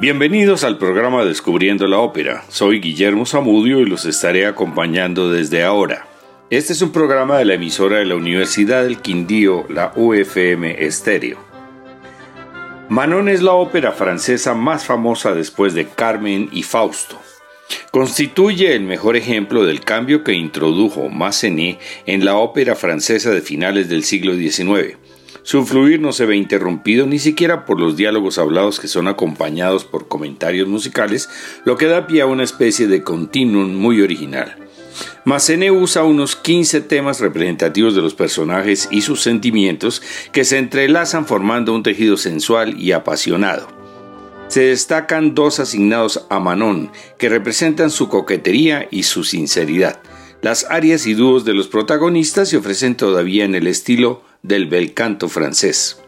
Bienvenidos al programa Descubriendo la Ópera. Soy Guillermo Zamudio y los estaré acompañando desde ahora. Este es un programa de la emisora de la Universidad del Quindío, la UFM Estéreo. Manon es la ópera francesa más famosa después de Carmen y Fausto. Constituye el mejor ejemplo del cambio que introdujo Massenet en la ópera francesa de finales del siglo XIX su fluir no se ve interrumpido ni siquiera por los diálogos hablados que son acompañados por comentarios musicales, lo que da pie a una especie de continuum muy original. Massenet usa unos 15 temas representativos de los personajes y sus sentimientos que se entrelazan formando un tejido sensual y apasionado. Se destacan dos asignados a Manon, que representan su coquetería y su sinceridad. Las arias y dúos de los protagonistas se ofrecen todavía en el estilo del bel canto francés.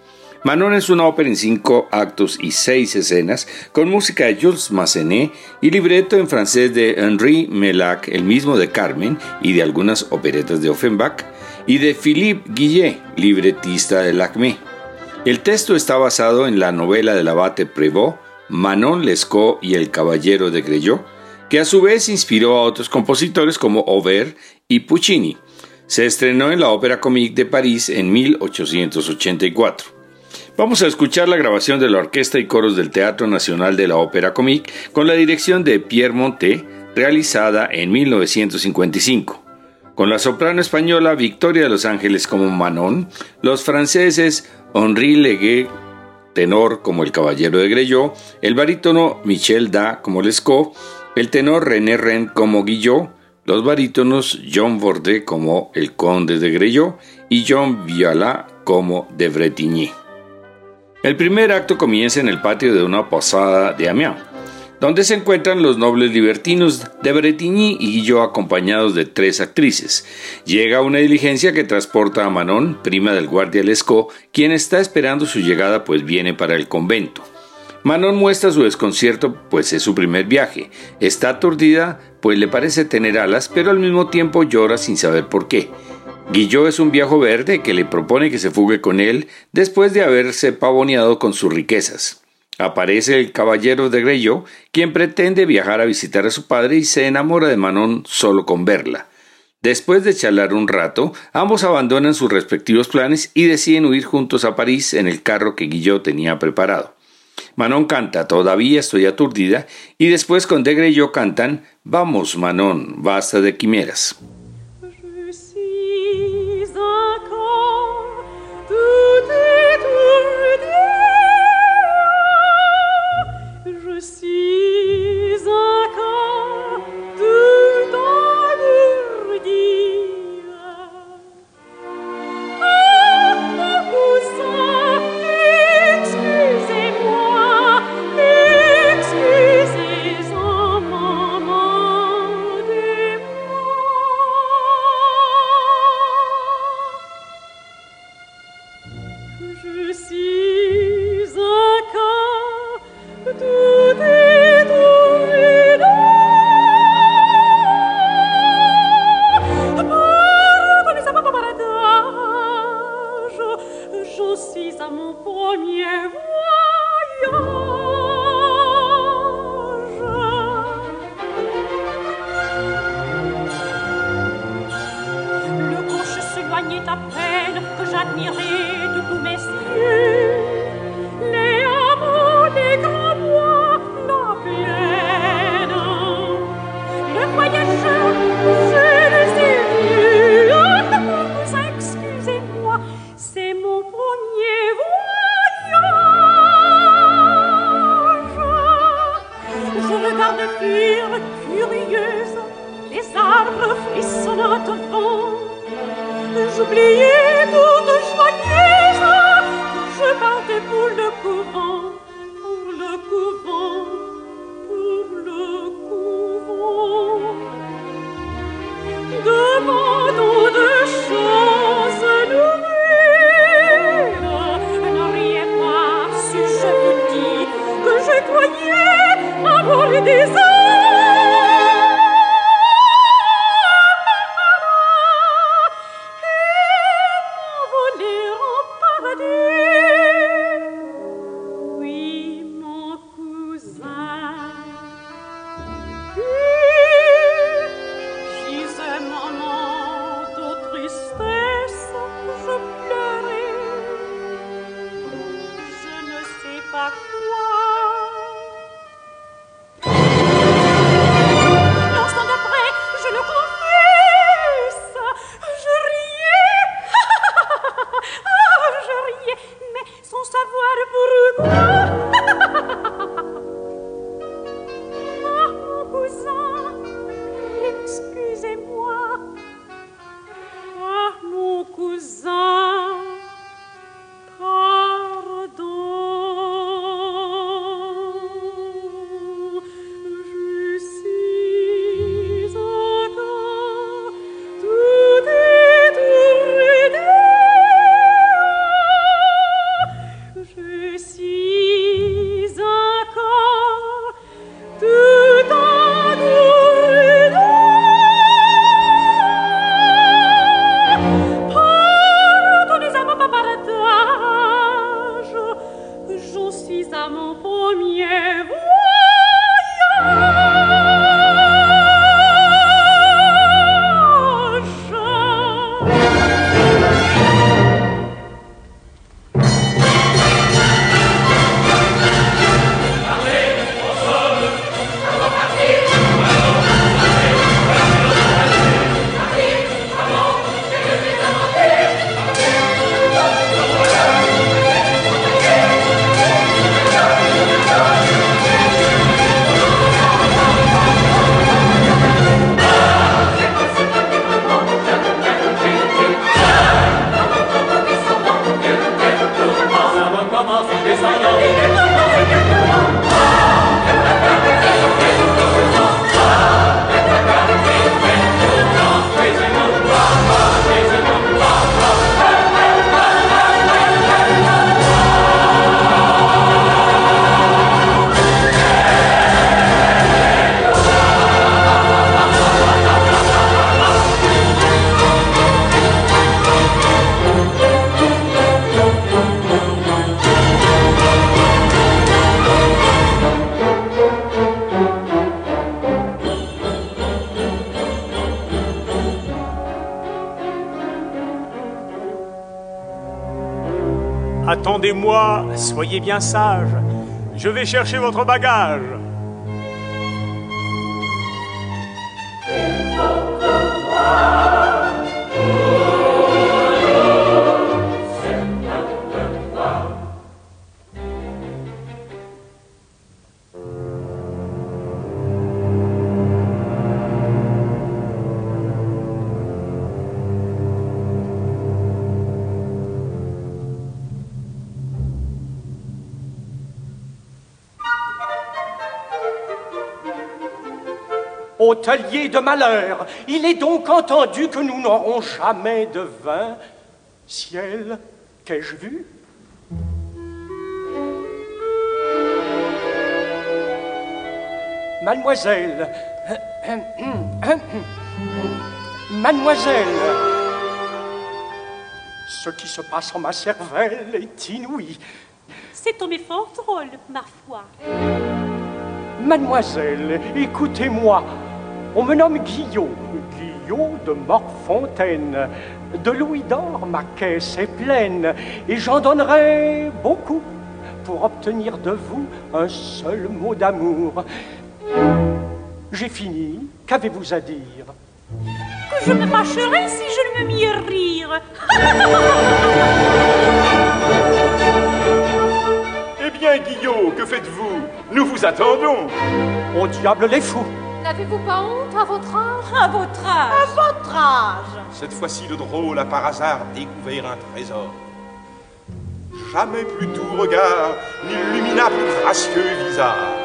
Manon es una ópera en cinco actos y seis escenas, con música de Jules Massenet y libreto en francés de Henri Melac, el mismo de Carmen y de algunas operetas de Offenbach, y de Philippe Guillet, libretista de Lacmé. El texto está basado en la novela del abate Prévost, Manon Lescaut y el Caballero de Greyot, que a su vez inspiró a otros compositores como Aubert y Puccini. Se estrenó en la Ópera Comique de París en 1884. Vamos a escuchar la grabación de la orquesta y coros del Teatro Nacional de la Ópera Comique con la dirección de Pierre Monté, realizada en 1955. Con la soprano española Victoria de los Ángeles como Manon, los franceses Henri Leguet, tenor como el Caballero de Greyot, el barítono Michel Da como Lescaut, el tenor René Ren como Guillot, los barítonos John Bordet como el conde de Greyot y John Viola como de Bretigny. El primer acto comienza en el patio de una posada de Amiens, donde se encuentran los nobles libertinos de Bretigny y Guillot acompañados de tres actrices. Llega una diligencia que transporta a Manon, prima del guardia Lescaut, quien está esperando su llegada pues viene para el convento. Manon muestra su desconcierto, pues es su primer viaje. Está aturdida, pues le parece tener alas, pero al mismo tiempo llora sin saber por qué. Guillot es un viejo verde que le propone que se fugue con él después de haberse pavoneado con sus riquezas. Aparece el caballero de Greyot, quien pretende viajar a visitar a su padre y se enamora de Manon solo con verla. Después de charlar un rato, ambos abandonan sus respectivos planes y deciden huir juntos a París en el carro que Guillot tenía preparado. Manon canta Todavía estoy aturdida y después con Degre y yo cantan Vamos, Manon, basta de quimeras. Attendez-moi, soyez bien sage. Je vais chercher votre bagage. Hôtelier de malheur, il est donc entendu que nous n'aurons jamais de vin. Ciel, qu'ai-je vu? Mademoiselle, mademoiselle, ce qui se passe en ma cervelle est inouï. C'est tombé fort drôle, ma foi. Mademoiselle, écoutez-moi, on me nomme Guillaume, Guillaume de Morfontaine. De louis d'or, ma caisse est pleine, et j'en donnerai beaucoup pour obtenir de vous un seul mot d'amour. J'ai fini. Qu'avez-vous à dire? Que je me fâcherai si je ne me mis à rire. eh bien, Guillaume, que faites-vous? Nous vous attendons. Au diable les fous N'avez-vous pas honte à votre âge? À votre âge À votre âge Cette fois-ci, le drôle a par hasard découvert un trésor. Jamais plus doux regard n'illumina plus gracieux visage.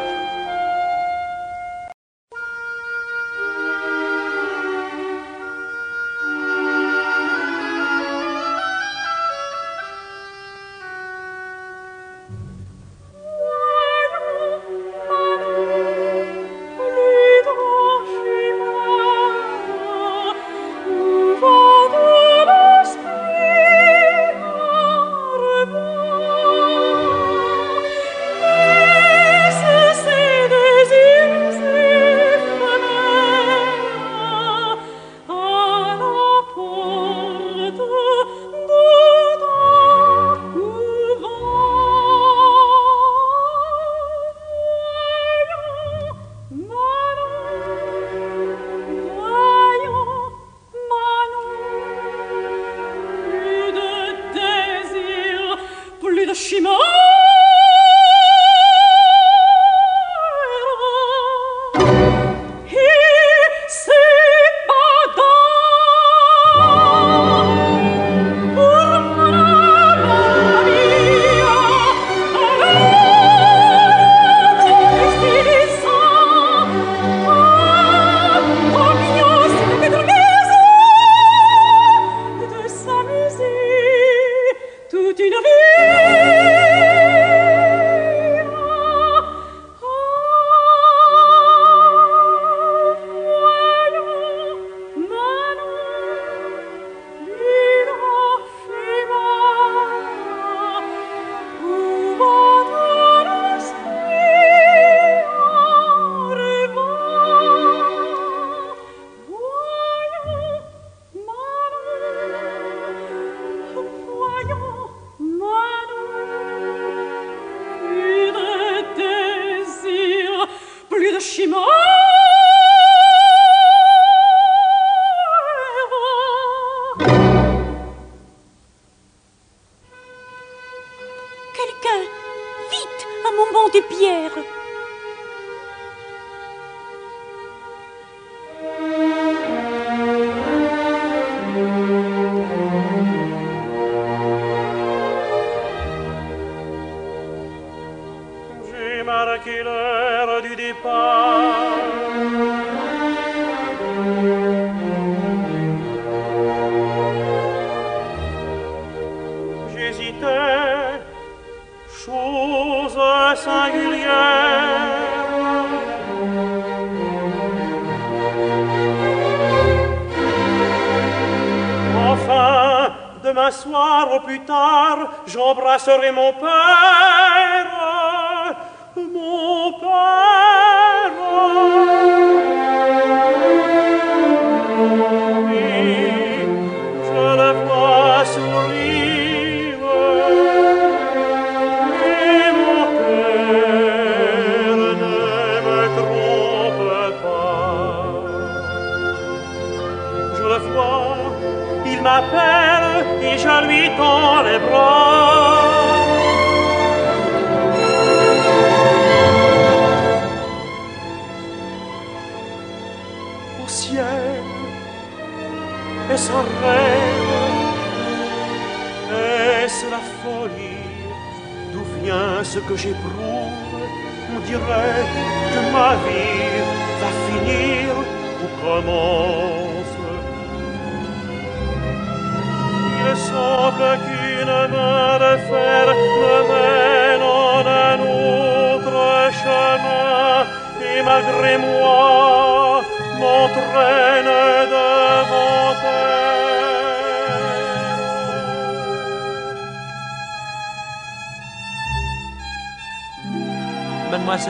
J'éprouve On dirait que ma vie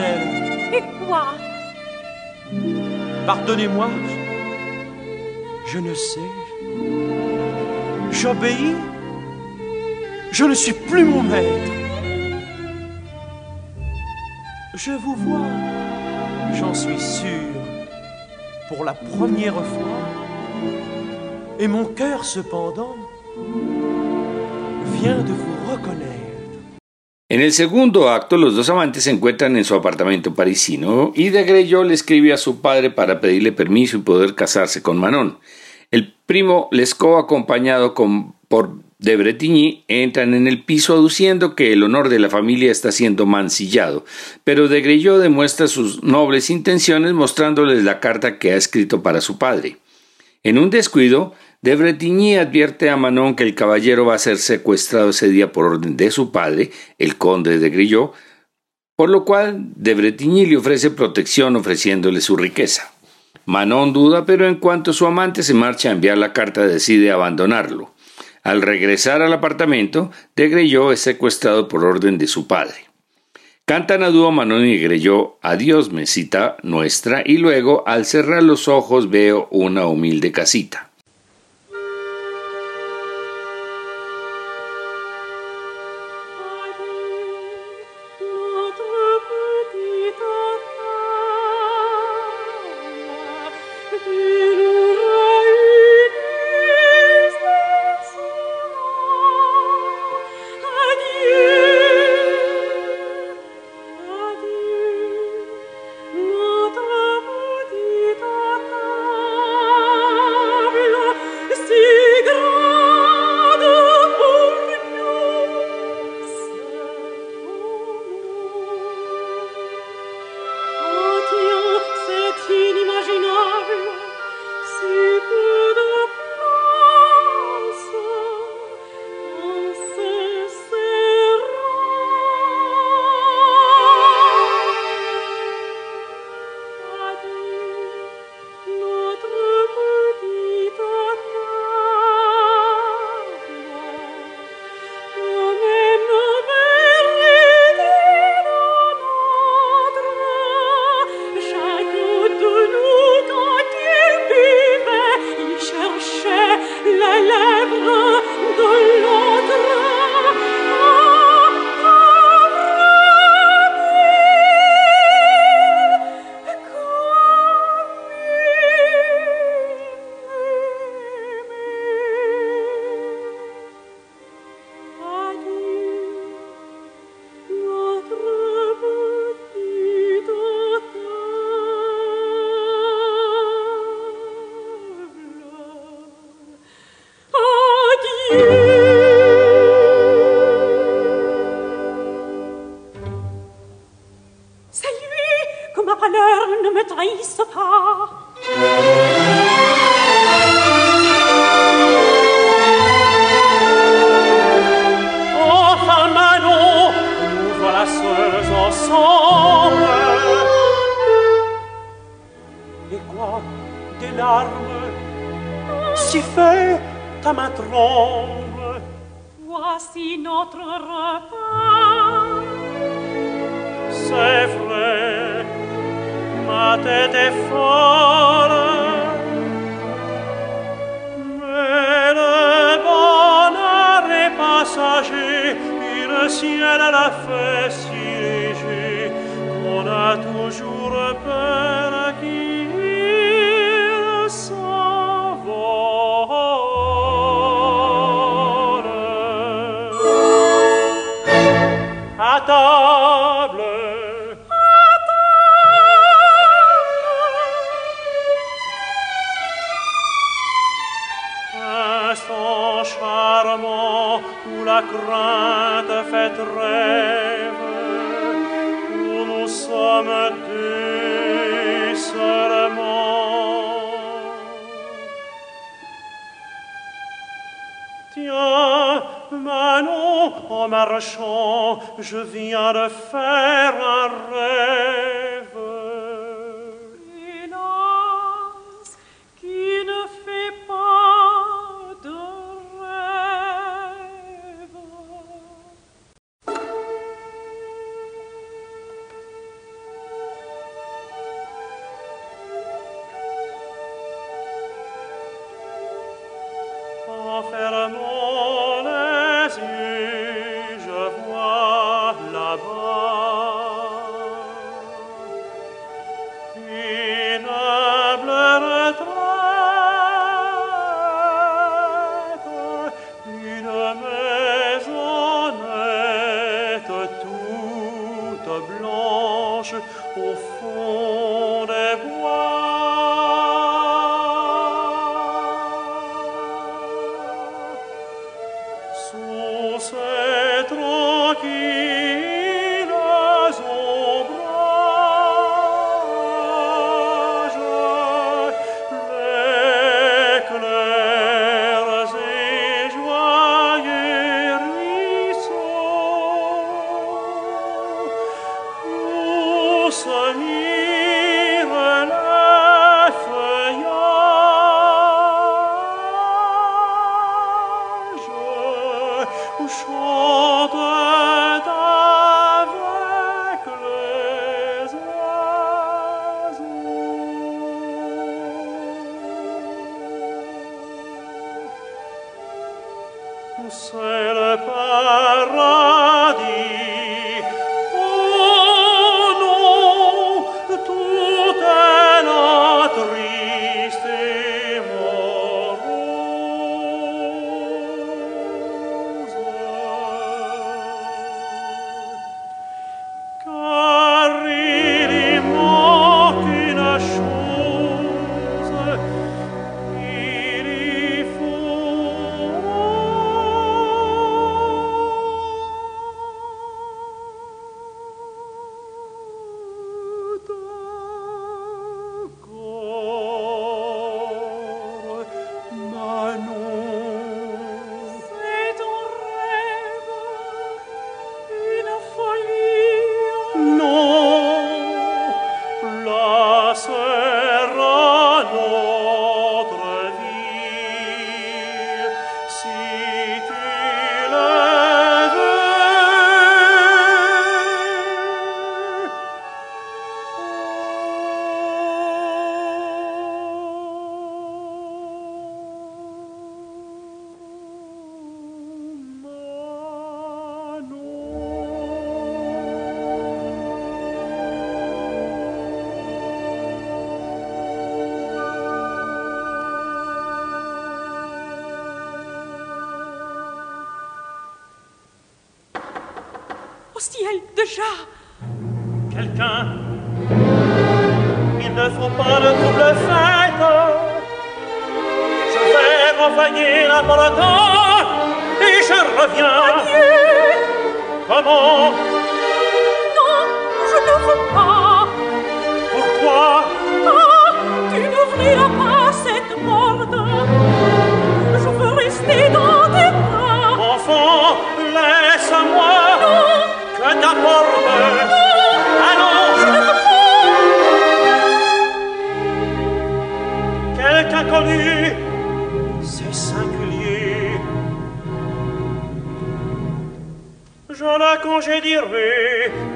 Et quoi? Pardonnez-moi, je, ne sais. J'obéis. Je ne suis plus mon maître. Je vous vois, j'en suis sûr, pour la première fois. Et mon cœur, cependant, vient de vous. En el segundo acto, los dos amantes se encuentran en su apartamento parisino y de Greyot le escribe a su padre para pedirle permiso y poder casarse con Manon. El primo Lescaut, acompañado por de Bretigny, entran en el piso aduciendo que el honor de la familia está siendo mancillado, pero de Greyot demuestra sus nobles intenciones mostrándoles la carta que ha escrito para su padre. En un descuido, de Bretigny advierte a Manon que el caballero va a ser secuestrado ese día por orden de su padre, el conde de Grillot, por lo cual de Bretigny le ofrece protección ofreciéndole su riqueza. Manon duda, pero en cuanto su amante se marcha a enviar la carta decide abandonarlo. Al regresar al apartamento, de Greyot es secuestrado por orden de su padre. Cantan a dúo Manon y Greyot Adiós, mesita nuestra, y luego, al cerrar los ojos, veo una humilde casita. Je viens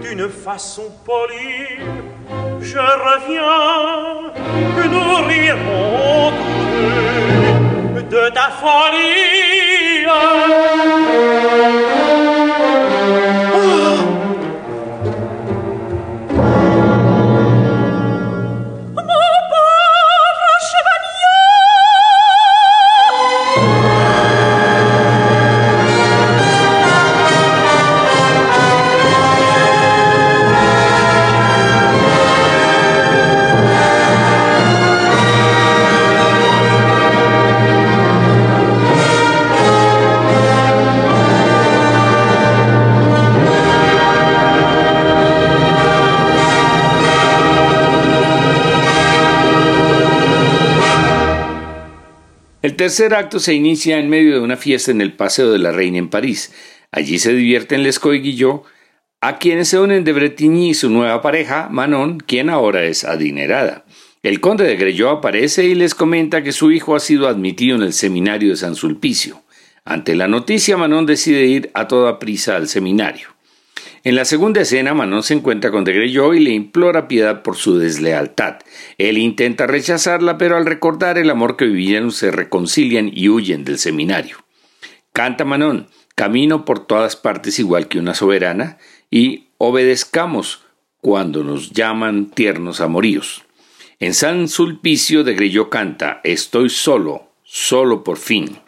d'une façon polie. Je reviens, nous rirons tous deux de ta folie. El tercer acto se inicia en medio de una fiesta en el Paseo de la Reina en París. Allí se divierten Lescaut y Guillot, a quienes se unen de Bretigny y su nueva pareja, Manon, quien ahora es adinerada. El conde de Greyot aparece y les comenta que su hijo ha sido admitido en el seminario de San Sulpicio. Ante la noticia, Manon decide ir a toda prisa al seminario. En la segunda escena, Manon se encuentra con de y le implora piedad por su deslealtad. Él intenta rechazarla, pero al recordar el amor que vivían se reconcilian y huyen del seminario. Canta Manon, camino por todas partes igual que una soberana, y obedezcamos cuando nos llaman tiernos amoríos. En San Sulpicio de Greyot canta, Estoy solo, solo por fin.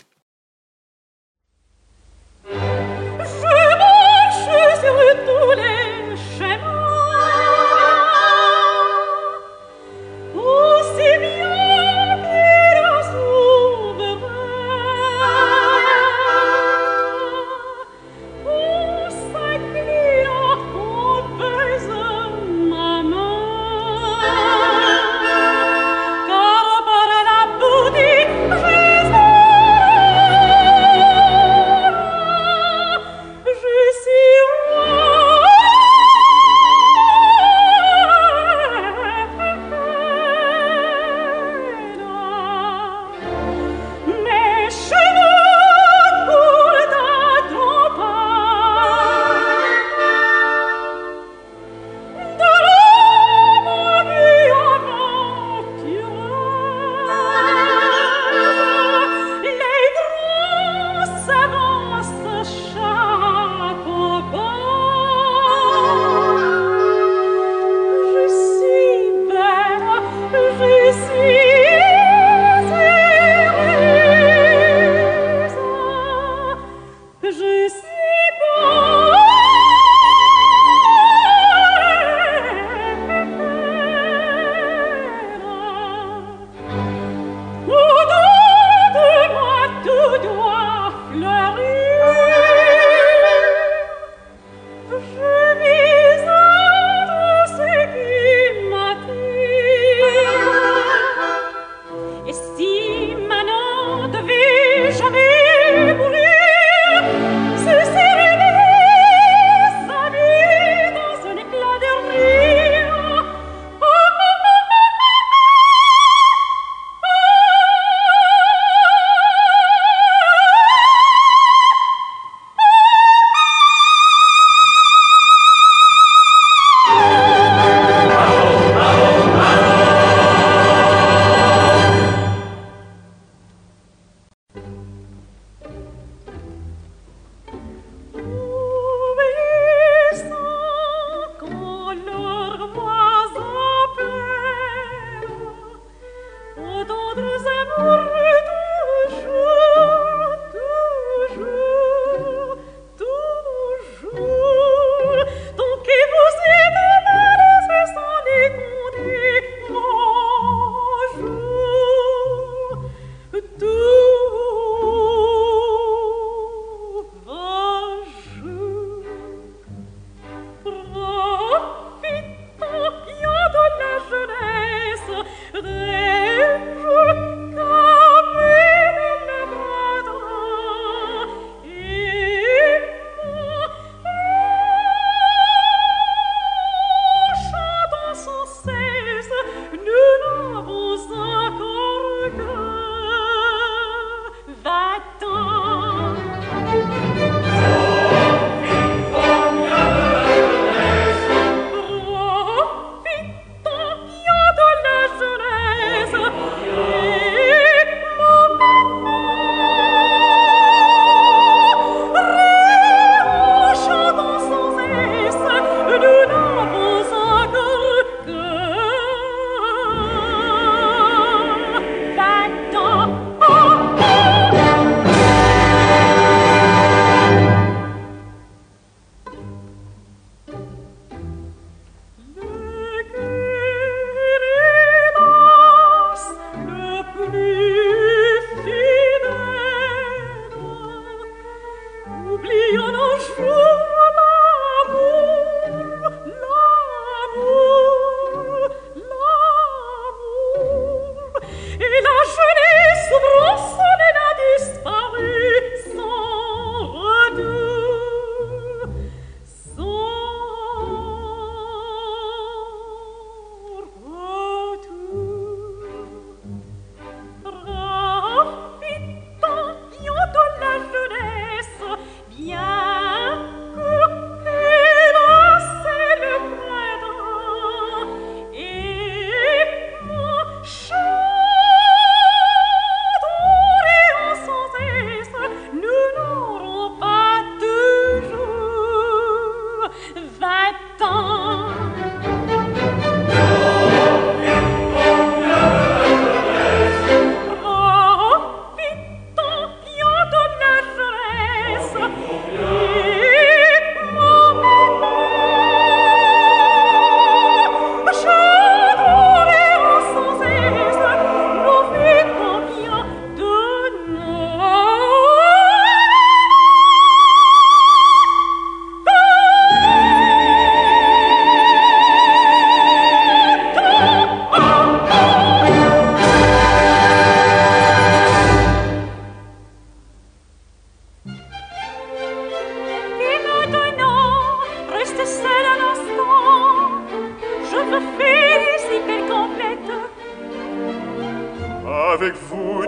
avec vous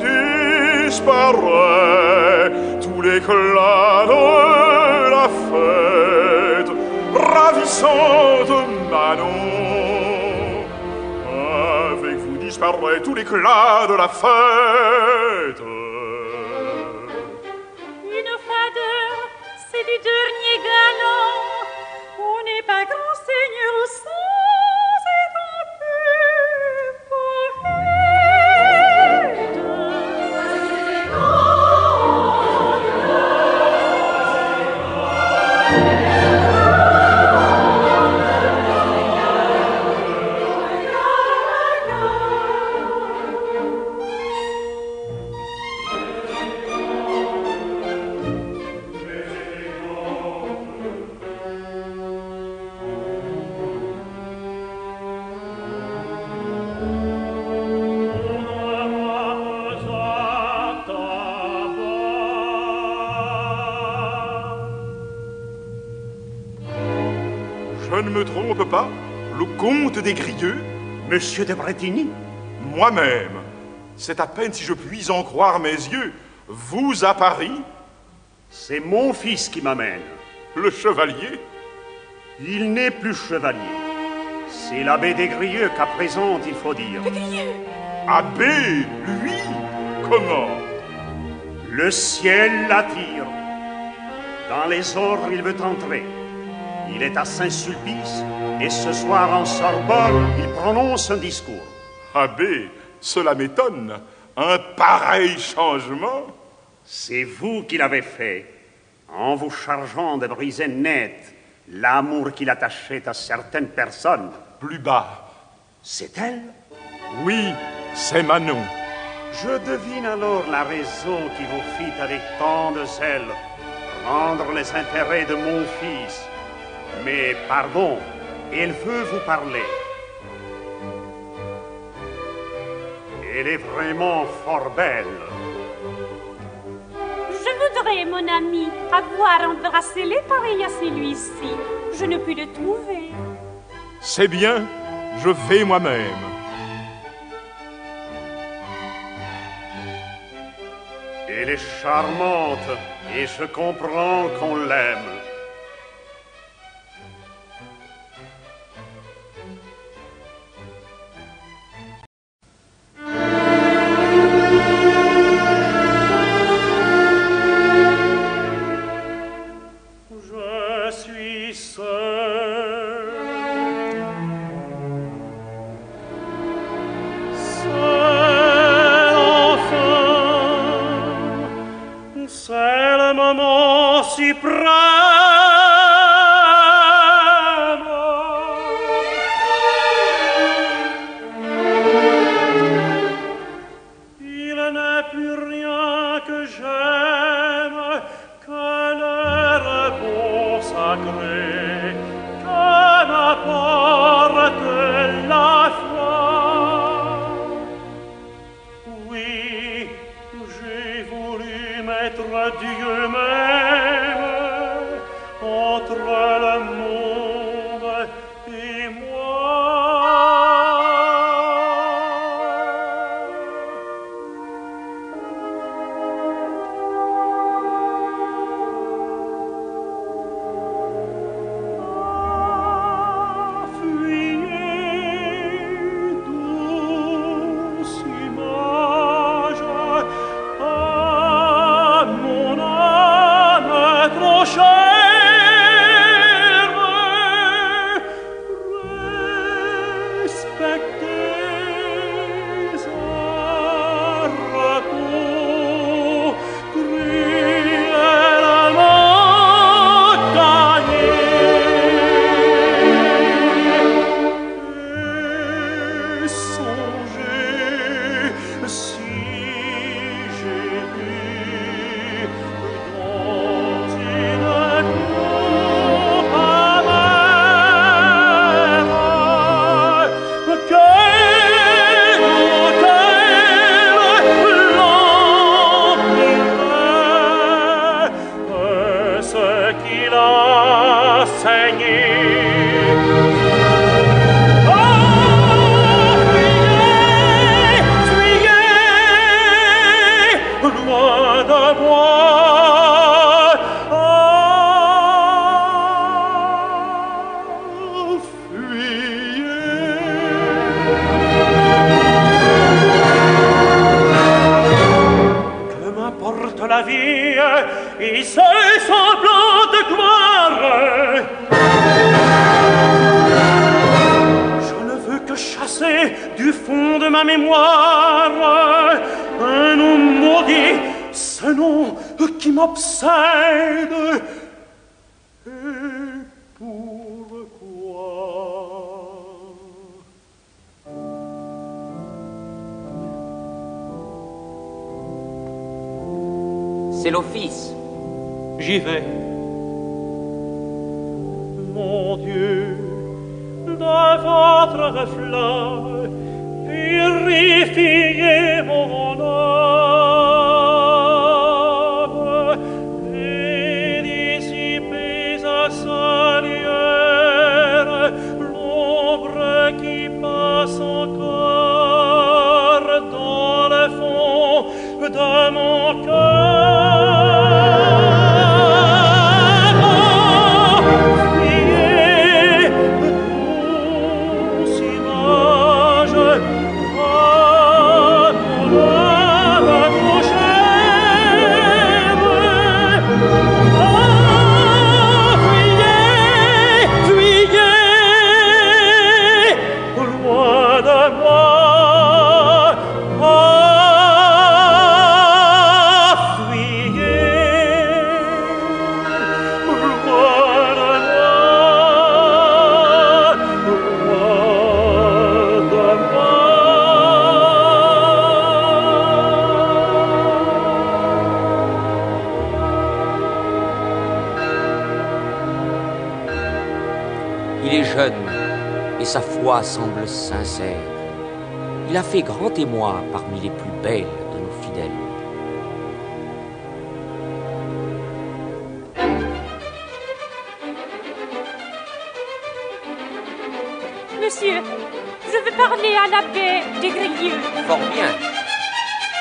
disparaît tout l'éclat de la fête ravissante Manon. Avec vous disparaît tout l'éclat de la fête. Une fadeur, c'est du dernier. Des Grieux Monsieur de Bretigny Moi-même. C'est à peine si je puis en croire mes yeux. Vous à Paris C'est mon fils qui m'amène. Le chevalier? Il n'est plus chevalier. C'est l'abbé des Grieux qu'à présent il faut dire. Abbé Lui Comment? Le ciel l'attire. Dans les ordres, il veut entrer. Il est à Saint-Sulpice et ce soir en Sorbonne, il prononce un discours. Abbé, cela m'étonne. Un pareil changement C'est vous qui l'avez fait, en vous chargeant de briser net l'amour qu'il attachait à certaines personnes. Plus bas. C'est elle? Oui, c'est Manon. Je devine alors la raison qui vous fit avec tant de zèle rendre les intérêts de mon fils. Mais pardon, elle veut vous parler. Elle est vraiment fort belle. Je voudrais, mon ami, avoir embrassé les pareils à celui-ci. Je ne puis le trouver. C'est bien, je vais moi-même. Elle est charmante et je comprends qu'on l'aime. Ce nom qui m'obsède. Et pourquoi? C'est l'office. J'y vais. Mon Dieu, de votre reflet, purifiez mon âme semble sincère. Il a fait grand témoin parmi les plus belles de nos fidèles. Monsieur, je veux parler à l'abbé des Grelieux. Fort bien.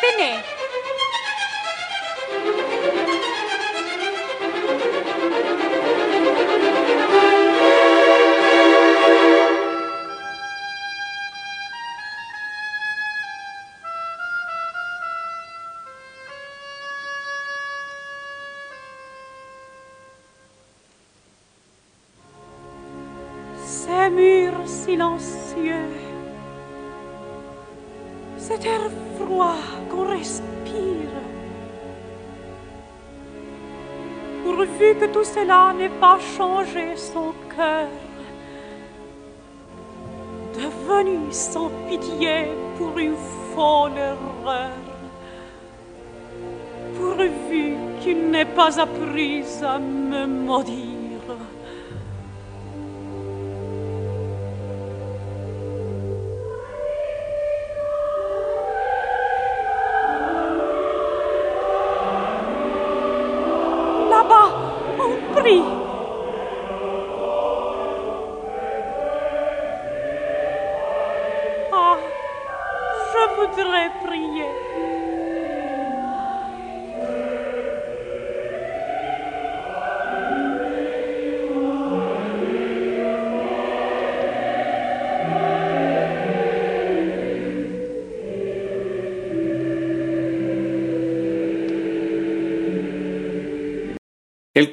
Tenez. Pas changé son cœur, devenu sans pitié pour une folle erreur. Pourvu qu'il n'ait pas appris à me maudire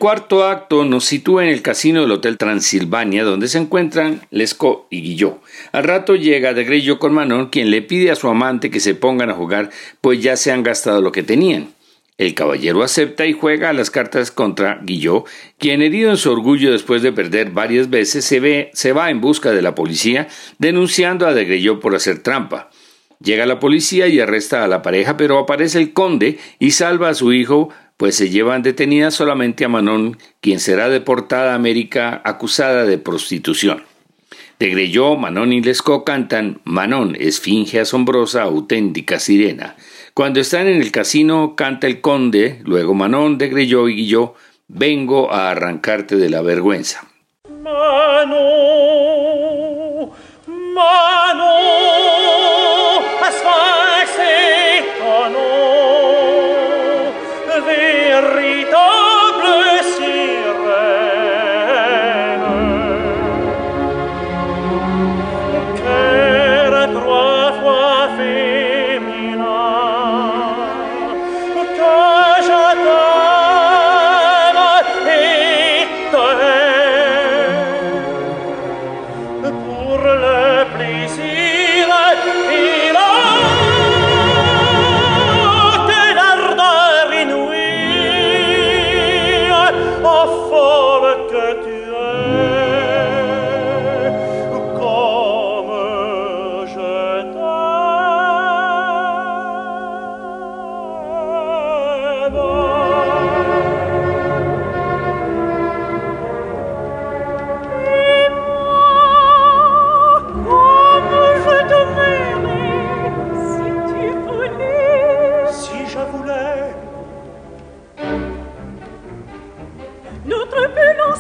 cuarto acto nos sitúa en el casino del Hotel Transilvania, donde se encuentran Lescaut y Guillot. Al rato llega de Grello con Manon, quien le pide a su amante que se pongan a jugar, pues ya se han gastado lo que tenían. El caballero acepta y juega a las cartas contra Guillot, quien herido en su orgullo después de perder varias veces se, ve, se va en busca de la policía, denunciando a de Grello por hacer trampa. Llega la policía y arresta a la pareja, pero aparece el conde y salva a su hijo pues se llevan detenida solamente a Manon, quien será deportada a América acusada de prostitución. De Greyó, Manon y Lescaut cantan Manon, esfinge asombrosa, auténtica sirena. Cuando están en el casino, canta el conde, luego Manon, de Greyó y Guillot, vengo a arrancarte de la vergüenza. Manon, Manon,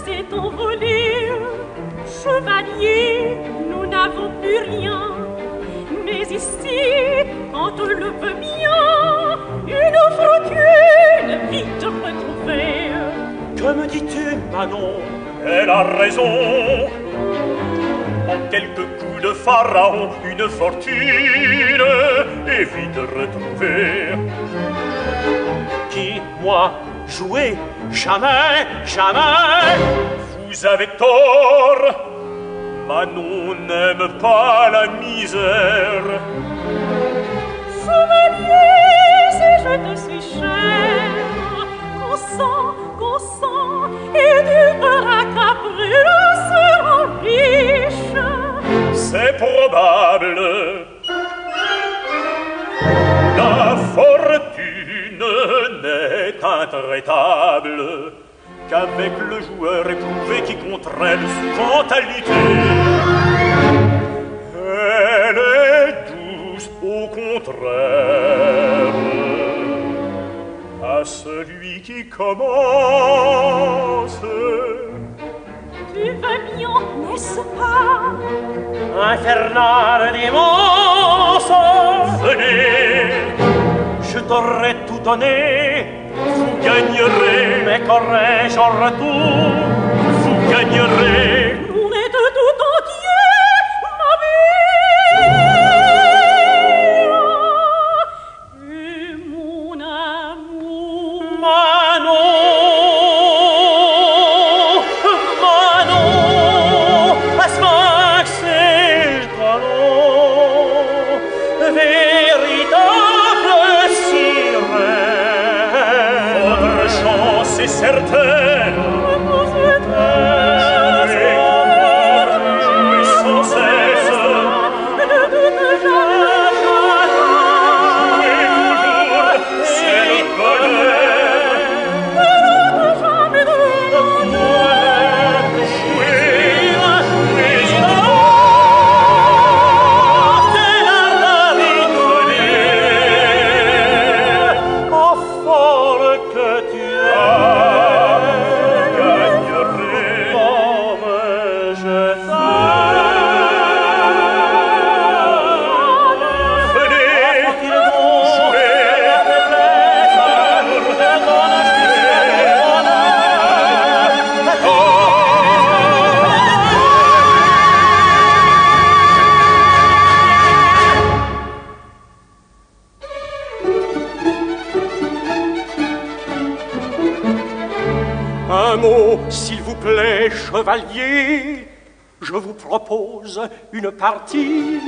C'est envolé. Chevalier, nous n'avons plus rien. Mais ici, quand on le veut bien, une fortune vite retrouvée. Que me dis-tu, Manon? Elle a raison. En quelques coups de pharaon, une fortune est vite retrouvée. Qui, moi, jamais. Vous avez tort. Manon n'aime pas la misère. Chevalier, si je te suis cher, consent, consent, et tu verras qu'après nous serons riches. C'est probable. La fortune n'est intraitable qu'avec le joueur éprouvé qui contre elle fatalité. Elle est douce au contraire à celui qui commence. Tu veux bien, n'est-ce pas? Infernal démence Venez, je t'aurais donné vous gagnerez, mais qu'aurais-je en retour Vous gagnerez une partie.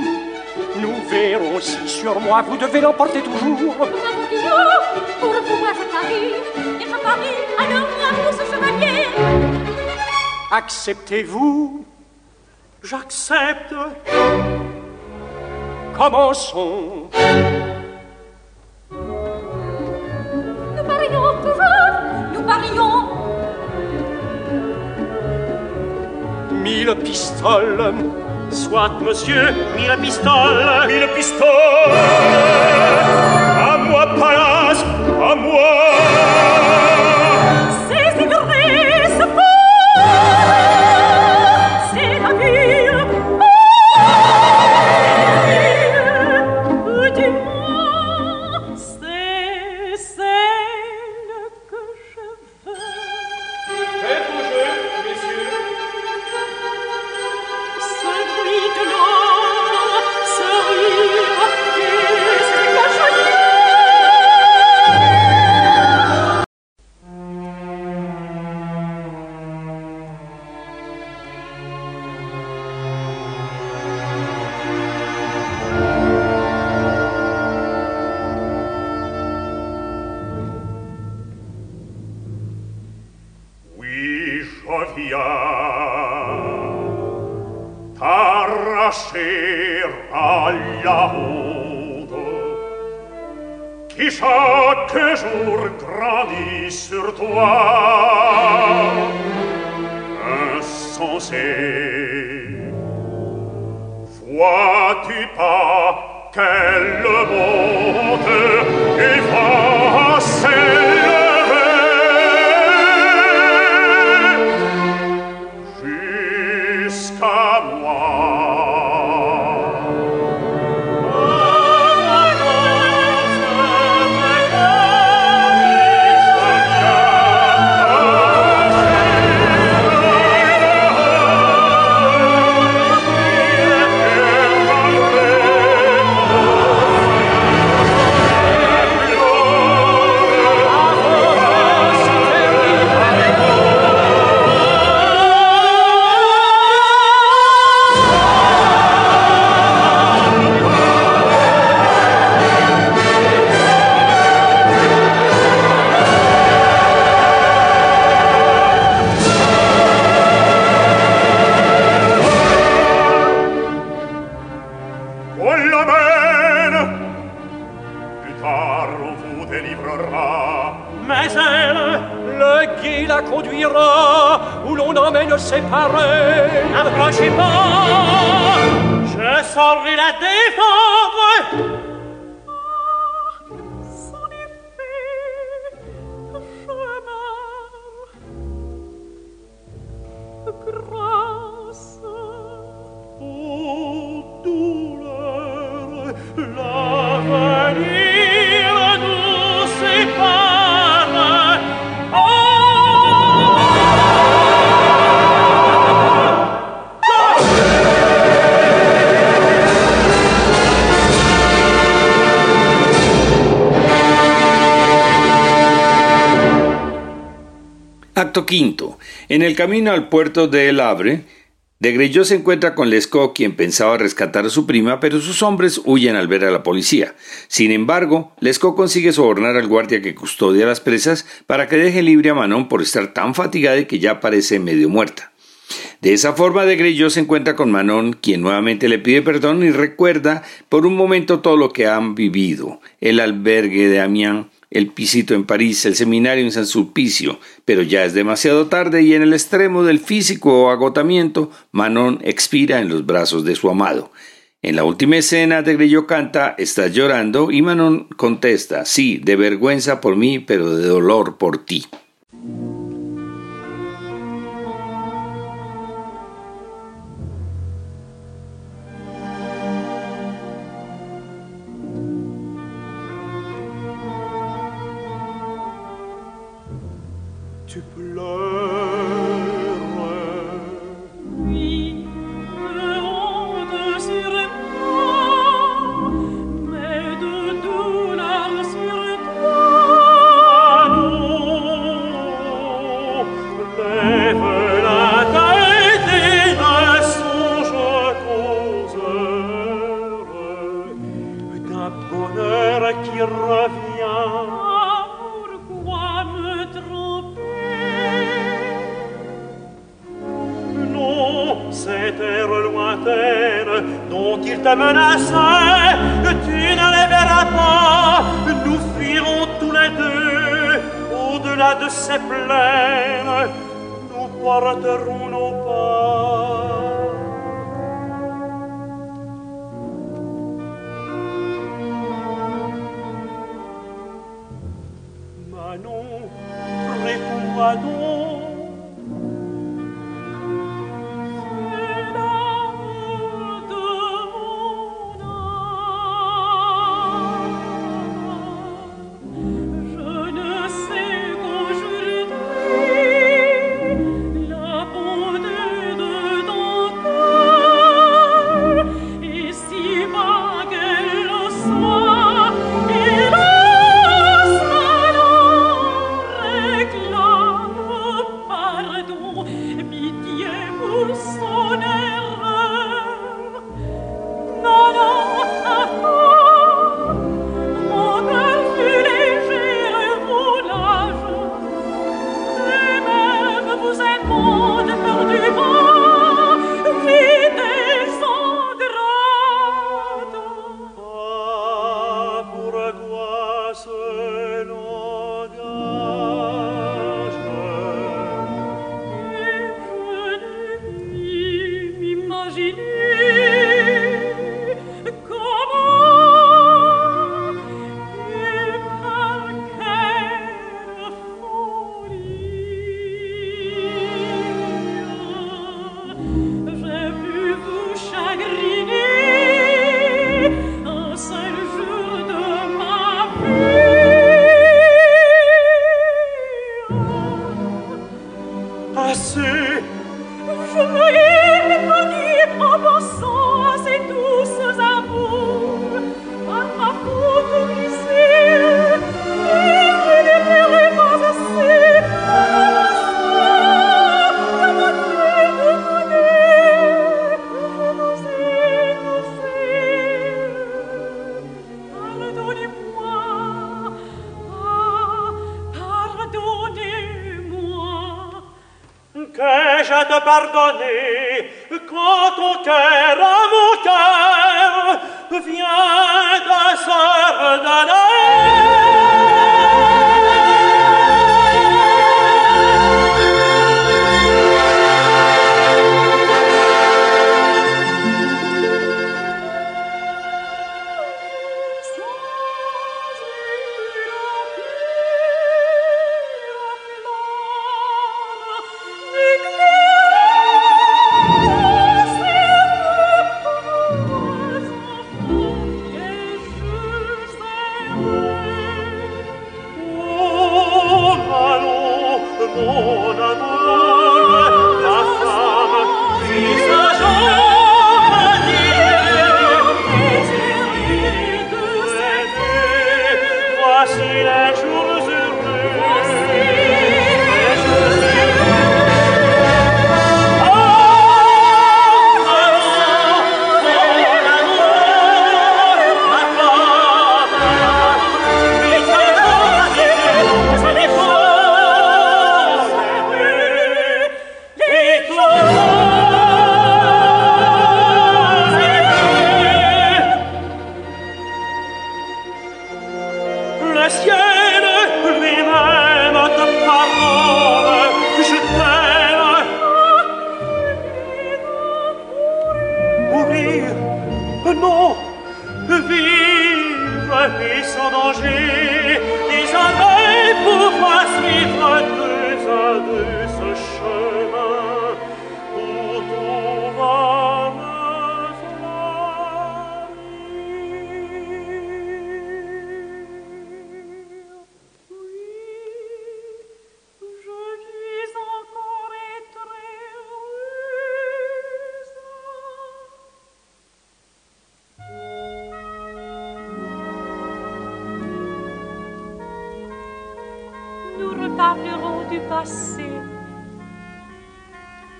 Nous verrons si sur moi vous devez l'emporter toujours. Pour vous, moi je parie, et je parie, alors moi pour ce chevalier. Acceptez-vous? J'accepte. Commençons. Nous parions toujours, nous parions. Mille pistoles. Soit, monsieur, mille pistoles. Mille pistoles. En el camino al puerto de El Havre, de se encuentra con Lescaut, quien pensaba rescatar a su prima, pero sus hombres huyen al ver a la policía. Sin embargo, Lescaut consigue sobornar al guardia que custodia las presas para que deje libre a Manon por estar tan fatigada y que ya parece medio muerta. De esa forma, de se encuentra con Manon, quien nuevamente le pide perdón y recuerda por un momento todo lo que han vivido: el albergue de Amiens, el pisito en París, el seminario en San Sulpicio, pero ya es demasiado tarde y en el extremo del físico agotamiento, Manon expira en los brazos de su amado. En la última escena de Grello canta Estás llorando y Manon contesta Sí, de vergüenza por mí, pero de dolor por ti. son erreur. Non, non.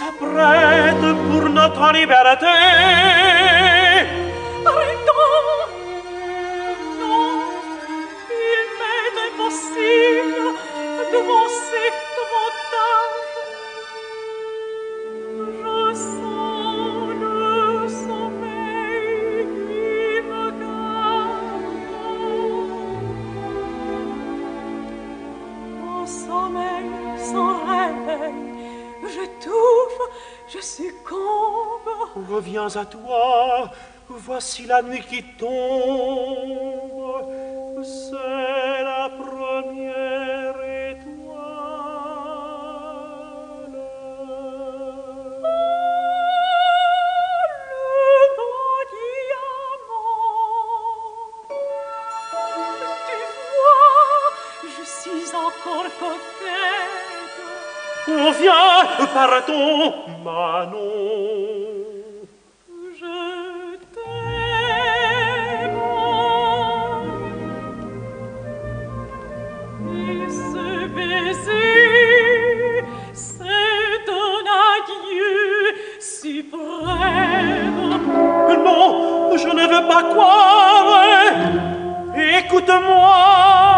s'apprête pour notre liberté. À toi, voici la nuit qui tombe, c'est la première étoile. Oh, le beau diamant, tu vois, je suis encore coquette. On vient, pardon, Manon. Je ne veux pas croire. Écoute-moi.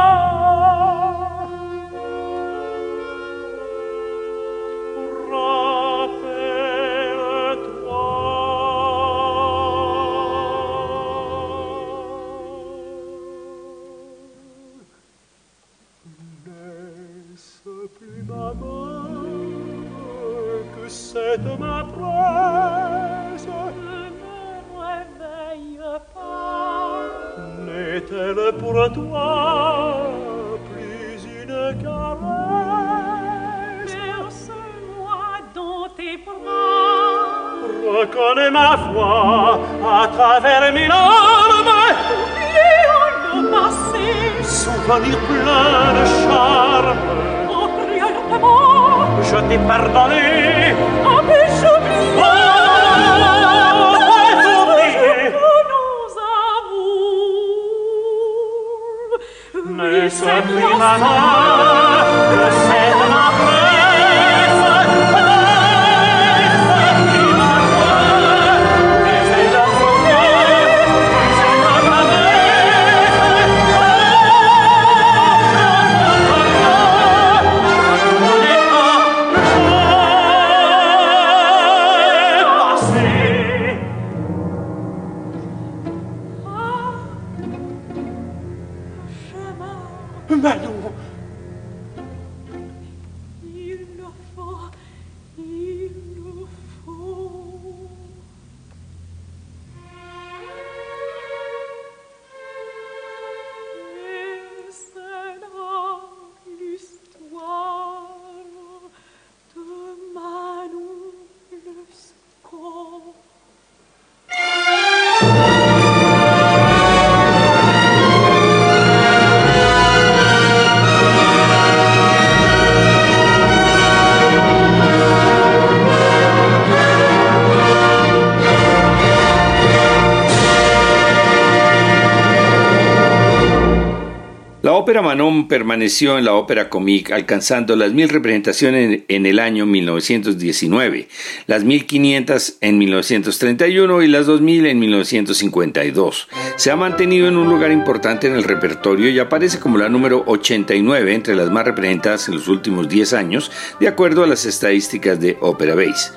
Ópera Manon permaneció en la ópera comique, alcanzando las mil representaciones en el año 1919, las 1500 en 1931 y las 2000 en 1952. Se ha mantenido en un lugar importante en el repertorio y aparece como la número 89 entre las más representadas en los últimos 10 años, de acuerdo a las estadísticas de Opera Base.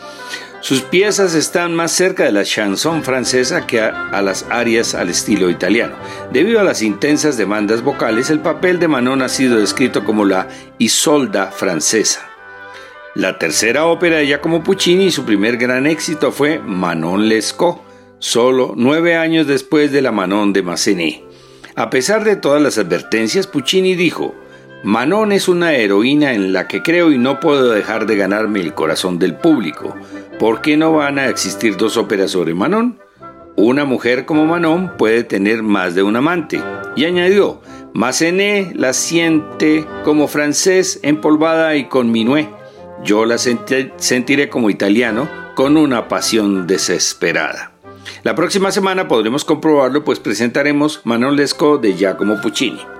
Sus piezas están más cerca de la chanson francesa que a, las arias al estilo italiano. Debido a las intensas demandas vocales, el papel de Manon ha sido descrito como la Isolda francesa. La tercera ópera de Giacomo Puccini y su primer gran éxito fue Manon Lescaut, solo nueve años después de la Manon de Massenet. A pesar de todas las advertencias, Puccini dijo, Manon es una heroína en la que creo y no puedo dejar de ganarme el corazón del público. ¿Por qué no van a existir dos óperas sobre Manon? Una mujer como Manon puede tener más de un amante. Y añadió, Massenet la siente como francés empolvada y con minué. Yo la sentiré como italiano, con una pasión desesperada. La próxima semana podremos comprobarlo, pues presentaremos Manon Lescaut de Giacomo Puccini.